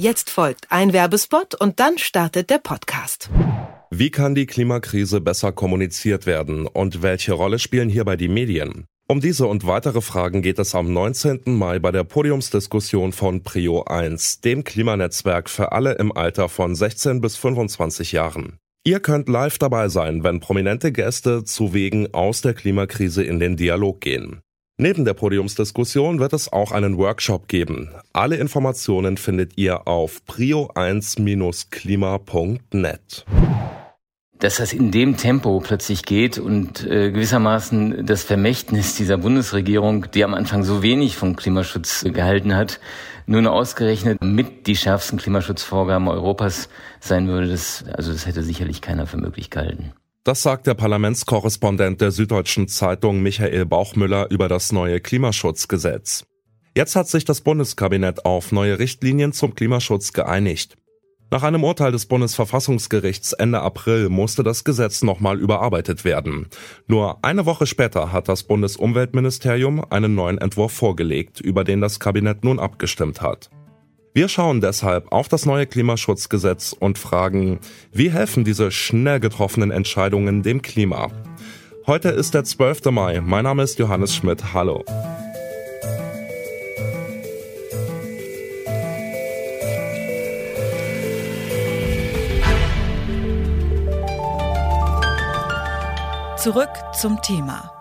Jetzt folgt ein Werbespot und dann startet der Podcast. Wie kann die Klimakrise besser kommuniziert werden und welche Rolle spielen hierbei die Medien? Um diese und weitere Fragen geht es am 19. Mai bei der Podiumsdiskussion von Prio 1, dem Klimanetzwerk für alle im Alter von 16 bis 25 Jahren. Ihr könnt live dabei sein, wenn prominente Gäste zu Wegen aus der Klimakrise in den Dialog gehen. Neben der Podiumsdiskussion wird es auch einen Workshop geben. Alle Informationen findet ihr auf prio1-klima.net dass das in dem Tempo plötzlich geht und äh, gewissermaßen das Vermächtnis dieser Bundesregierung, die am Anfang so wenig vom Klimaschutz gehalten hat, nun ausgerechnet mit die schärfsten Klimaschutzvorgaben Europas sein würde, das, also das hätte sicherlich keiner für möglich gehalten. Das sagt der Parlamentskorrespondent der Süddeutschen Zeitung Michael Bauchmüller über das neue Klimaschutzgesetz. Jetzt hat sich das Bundeskabinett auf neue Richtlinien zum Klimaschutz geeinigt. Nach einem Urteil des Bundesverfassungsgerichts Ende April musste das Gesetz nochmal überarbeitet werden. Nur eine Woche später hat das Bundesumweltministerium einen neuen Entwurf vorgelegt, über den das Kabinett nun abgestimmt hat. Wir schauen deshalb auf das neue Klimaschutzgesetz und fragen, wie helfen diese schnell getroffenen Entscheidungen dem Klima? Heute ist der 12. Mai. Mein Name ist Johannes Schmidt. Hallo. Zurück zum Thema.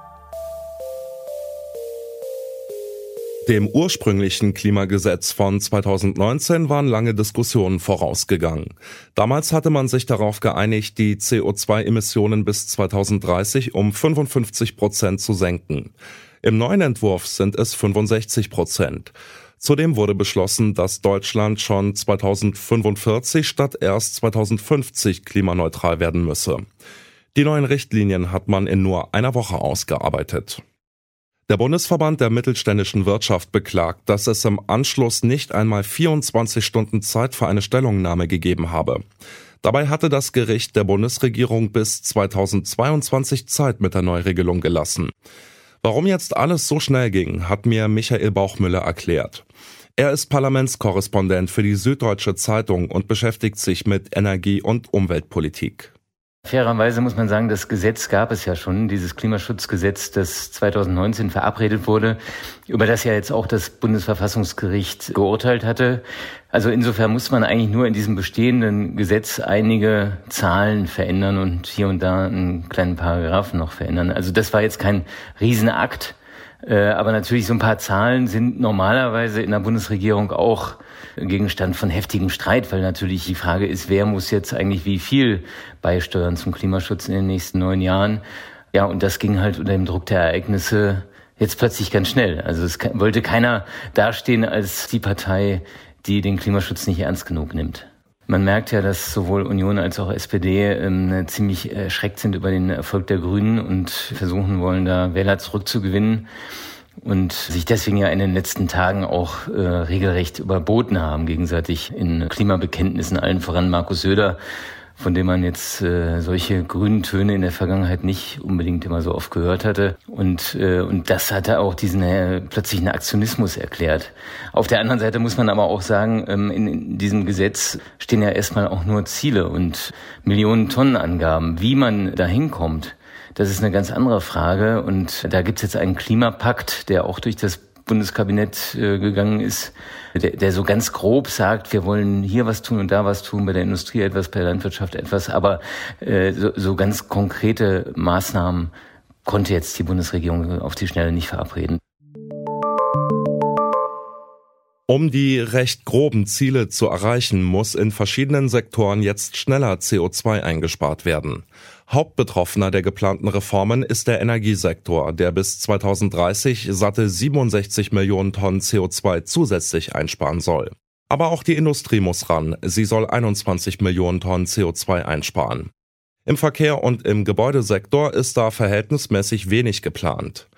Dem ursprünglichen Klimagesetz von 2019 waren lange Diskussionen vorausgegangen. Damals hatte man sich darauf geeinigt, die CO2-Emissionen bis 2030 um 55 Prozent zu senken. Im neuen Entwurf sind es 65 Prozent. Zudem wurde beschlossen, dass Deutschland schon 2045 statt erst 2050 klimaneutral werden müsse. Die neuen Richtlinien hat man in nur einer Woche ausgearbeitet. Der Bundesverband der mittelständischen Wirtschaft beklagt, dass es im Anschluss nicht einmal 24 Stunden Zeit für eine Stellungnahme gegeben habe. Dabei hatte das Gericht der Bundesregierung bis 2022 Zeit mit der Neuregelung gelassen. Warum jetzt alles so schnell ging, hat mir Michael Bauchmüller erklärt. Er ist Parlamentskorrespondent für die Süddeutsche Zeitung und beschäftigt sich mit Energie- und Umweltpolitik. Fairerweise muss man sagen, das Gesetz gab es ja schon, dieses Klimaschutzgesetz, das 2019 verabredet wurde, über das ja jetzt auch das Bundesverfassungsgericht geurteilt hatte. Also insofern muss man eigentlich nur in diesem bestehenden Gesetz einige Zahlen verändern und hier und da einen kleinen Paragraphen noch verändern. Also das war jetzt kein Riesenakt, aber natürlich so ein paar Zahlen sind normalerweise in der Bundesregierung auch Gegenstand von heftigem Streit, weil natürlich die Frage ist, wer muss jetzt eigentlich wie viel beisteuern zum Klimaschutz in den nächsten neun Jahren. Ja, und das ging halt unter dem Druck der Ereignisse jetzt plötzlich ganz schnell. Also es wollte keiner dastehen als die Partei, die den Klimaschutz nicht ernst genug nimmt. Man merkt ja, dass sowohl Union als auch SPD ähm, ziemlich erschreckt sind über den Erfolg der Grünen und versuchen wollen, da Wähler zurückzugewinnen und sich deswegen ja in den letzten Tagen auch äh, regelrecht überboten haben, gegenseitig in Klimabekenntnissen, allen voran Markus Söder, von dem man jetzt äh, solche grünen Töne in der Vergangenheit nicht unbedingt immer so oft gehört hatte. Und, äh, und das hatte auch diesen äh, plötzlichen Aktionismus erklärt. Auf der anderen Seite muss man aber auch sagen, ähm, in, in diesem Gesetz stehen ja erstmal auch nur Ziele und Millionen Tonnen Angaben, wie man da hinkommt. Das ist eine ganz andere Frage. Und da gibt es jetzt einen Klimapakt, der auch durch das Bundeskabinett äh, gegangen ist, der, der so ganz grob sagt, wir wollen hier was tun und da was tun, bei der Industrie etwas, bei der Landwirtschaft etwas, aber äh, so, so ganz konkrete Maßnahmen konnte jetzt die Bundesregierung auf die Schnelle nicht verabreden. Um die recht groben Ziele zu erreichen, muss in verschiedenen Sektoren jetzt schneller CO2 eingespart werden. Hauptbetroffener der geplanten Reformen ist der Energiesektor, der bis 2030 satte 67 Millionen Tonnen CO2 zusätzlich einsparen soll. Aber auch die Industrie muss ran. Sie soll 21 Millionen Tonnen CO2 einsparen. Im Verkehr und im Gebäudesektor ist da verhältnismäßig wenig geplant.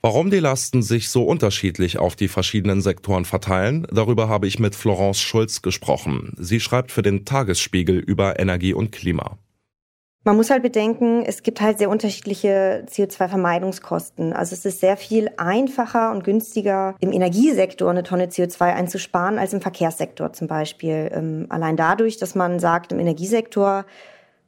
Warum die Lasten sich so unterschiedlich auf die verschiedenen Sektoren verteilen, darüber habe ich mit Florence Schulz gesprochen. Sie schreibt für den Tagesspiegel über Energie und Klima. Man muss halt bedenken, es gibt halt sehr unterschiedliche CO2-Vermeidungskosten. Also es ist sehr viel einfacher und günstiger, im Energiesektor eine Tonne CO2 einzusparen, als im Verkehrssektor zum Beispiel. Ähm, allein dadurch, dass man sagt, im Energiesektor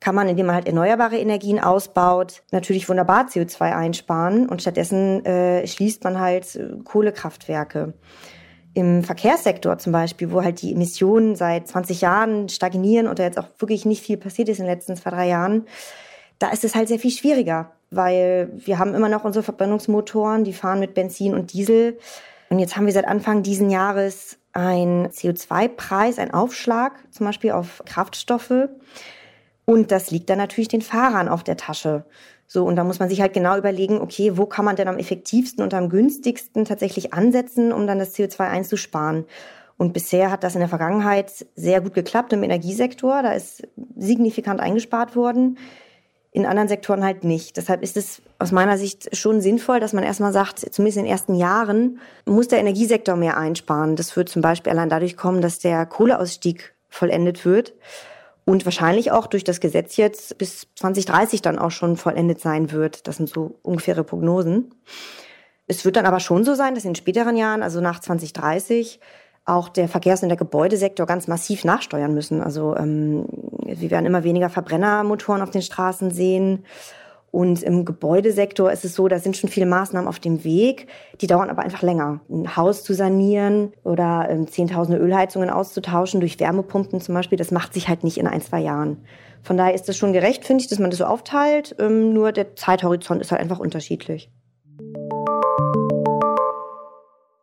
kann man, indem man halt erneuerbare Energien ausbaut, natürlich wunderbar CO2 einsparen und stattdessen äh, schließt man halt äh, Kohlekraftwerke. Im Verkehrssektor zum Beispiel, wo halt die Emissionen seit 20 Jahren stagnieren und da jetzt auch wirklich nicht viel passiert ist in den letzten zwei, drei Jahren, da ist es halt sehr viel schwieriger, weil wir haben immer noch unsere Verbrennungsmotoren, die fahren mit Benzin und Diesel. Und jetzt haben wir seit Anfang diesen Jahres einen CO2-Preis, einen Aufschlag zum Beispiel auf Kraftstoffe. Und das liegt dann natürlich den Fahrern auf der Tasche. So, und da muss man sich halt genau überlegen, okay, wo kann man denn am effektivsten und am günstigsten tatsächlich ansetzen, um dann das CO2 einzusparen? Und bisher hat das in der Vergangenheit sehr gut geklappt im Energiesektor. Da ist signifikant eingespart worden. In anderen Sektoren halt nicht. Deshalb ist es aus meiner Sicht schon sinnvoll, dass man erstmal sagt, zumindest in den ersten Jahren muss der Energiesektor mehr einsparen. Das wird zum Beispiel allein dadurch kommen, dass der Kohleausstieg vollendet wird und wahrscheinlich auch durch das Gesetz jetzt bis 2030 dann auch schon vollendet sein wird. Das sind so ungefähre Prognosen. Es wird dann aber schon so sein, dass in späteren Jahren, also nach 2030, auch der Verkehrs- und der Gebäudesektor ganz massiv nachsteuern müssen. Also ähm, wir werden immer weniger Verbrennermotoren auf den Straßen sehen. Und im Gebäudesektor ist es so, da sind schon viele Maßnahmen auf dem Weg, die dauern aber einfach länger. Ein Haus zu sanieren oder ähm, zehntausende Ölheizungen auszutauschen durch Wärmepumpen zum Beispiel, das macht sich halt nicht in ein, zwei Jahren. Von daher ist es schon gerecht, finde ich, dass man das so aufteilt. Ähm, nur der Zeithorizont ist halt einfach unterschiedlich.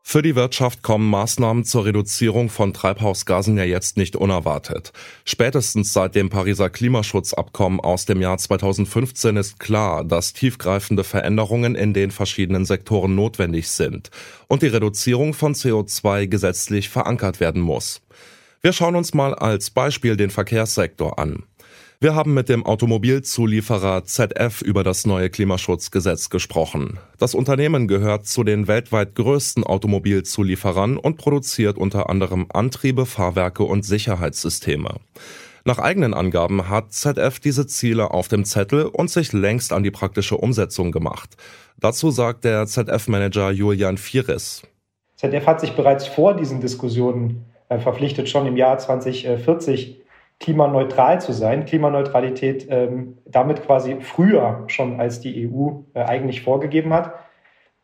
Für die Wirtschaft kommen Maßnahmen zur Reduzierung von Treibhausgasen ja jetzt nicht unerwartet. Spätestens seit dem Pariser Klimaschutzabkommen aus dem Jahr 2015 ist klar, dass tiefgreifende Veränderungen in den verschiedenen Sektoren notwendig sind und die Reduzierung von CO2 gesetzlich verankert werden muss. Wir schauen uns mal als Beispiel den Verkehrssektor an. Wir haben mit dem Automobilzulieferer ZF über das neue Klimaschutzgesetz gesprochen. Das Unternehmen gehört zu den weltweit größten Automobilzulieferern und produziert unter anderem Antriebe, Fahrwerke und Sicherheitssysteme. Nach eigenen Angaben hat ZF diese Ziele auf dem Zettel und sich längst an die praktische Umsetzung gemacht. Dazu sagt der ZF-Manager Julian Fieres. ZF hat sich bereits vor diesen Diskussionen äh, verpflichtet, schon im Jahr 2040 klimaneutral zu sein, Klimaneutralität ähm, damit quasi früher schon als die EU äh, eigentlich vorgegeben hat.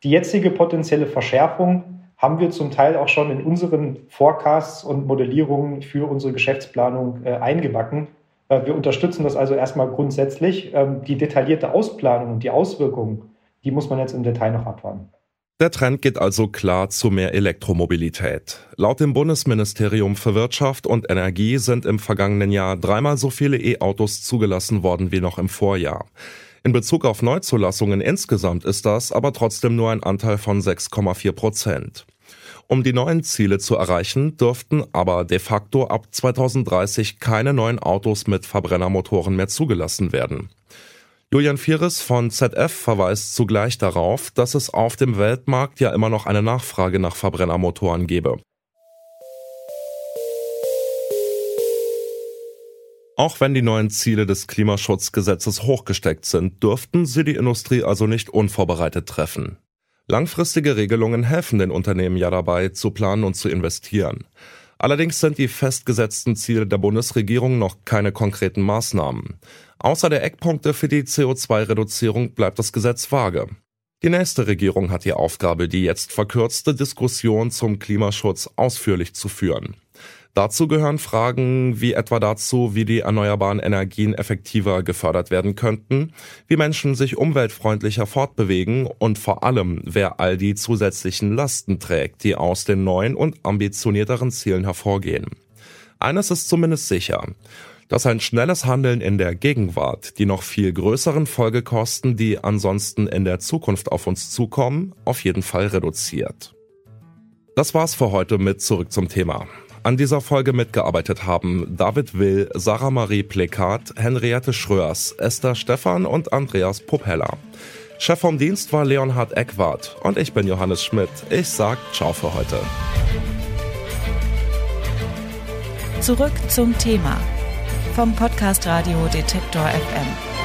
Die jetzige potenzielle Verschärfung haben wir zum Teil auch schon in unseren Forecasts und Modellierungen für unsere Geschäftsplanung äh, eingebacken. Äh, wir unterstützen das also erstmal grundsätzlich. Ähm, die detaillierte Ausplanung und die Auswirkungen, die muss man jetzt im Detail noch abwarten. Der Trend geht also klar zu mehr Elektromobilität. Laut dem Bundesministerium für Wirtschaft und Energie sind im vergangenen Jahr dreimal so viele E-Autos zugelassen worden wie noch im Vorjahr. In Bezug auf Neuzulassungen insgesamt ist das aber trotzdem nur ein Anteil von 6,4 Prozent. Um die neuen Ziele zu erreichen, dürften aber de facto ab 2030 keine neuen Autos mit Verbrennermotoren mehr zugelassen werden. Julian Vieres von ZF verweist zugleich darauf, dass es auf dem Weltmarkt ja immer noch eine Nachfrage nach Verbrennermotoren gebe. Auch wenn die neuen Ziele des Klimaschutzgesetzes hochgesteckt sind, dürften sie die Industrie also nicht unvorbereitet treffen. Langfristige Regelungen helfen den Unternehmen ja dabei, zu planen und zu investieren. Allerdings sind die festgesetzten Ziele der Bundesregierung noch keine konkreten Maßnahmen. Außer der Eckpunkte für die CO2-Reduzierung bleibt das Gesetz vage. Die nächste Regierung hat die Aufgabe, die jetzt verkürzte Diskussion zum Klimaschutz ausführlich zu führen. Dazu gehören Fragen wie etwa dazu, wie die erneuerbaren Energien effektiver gefördert werden könnten, wie Menschen sich umweltfreundlicher fortbewegen und vor allem, wer all die zusätzlichen Lasten trägt, die aus den neuen und ambitionierteren Zielen hervorgehen. Eines ist zumindest sicher dass ein schnelles Handeln in der Gegenwart die noch viel größeren Folgekosten, die ansonsten in der Zukunft auf uns zukommen, auf jeden Fall reduziert. Das war's für heute mit Zurück zum Thema. An dieser Folge mitgearbeitet haben David Will, Sarah Marie Plekat, Henriette Schröers, Esther Stephan und Andreas Popella. Chef vom Dienst war Leonhard Eckwart und ich bin Johannes Schmidt. Ich sag ciao für heute. Zurück zum Thema vom Podcast Radio Detektor FM.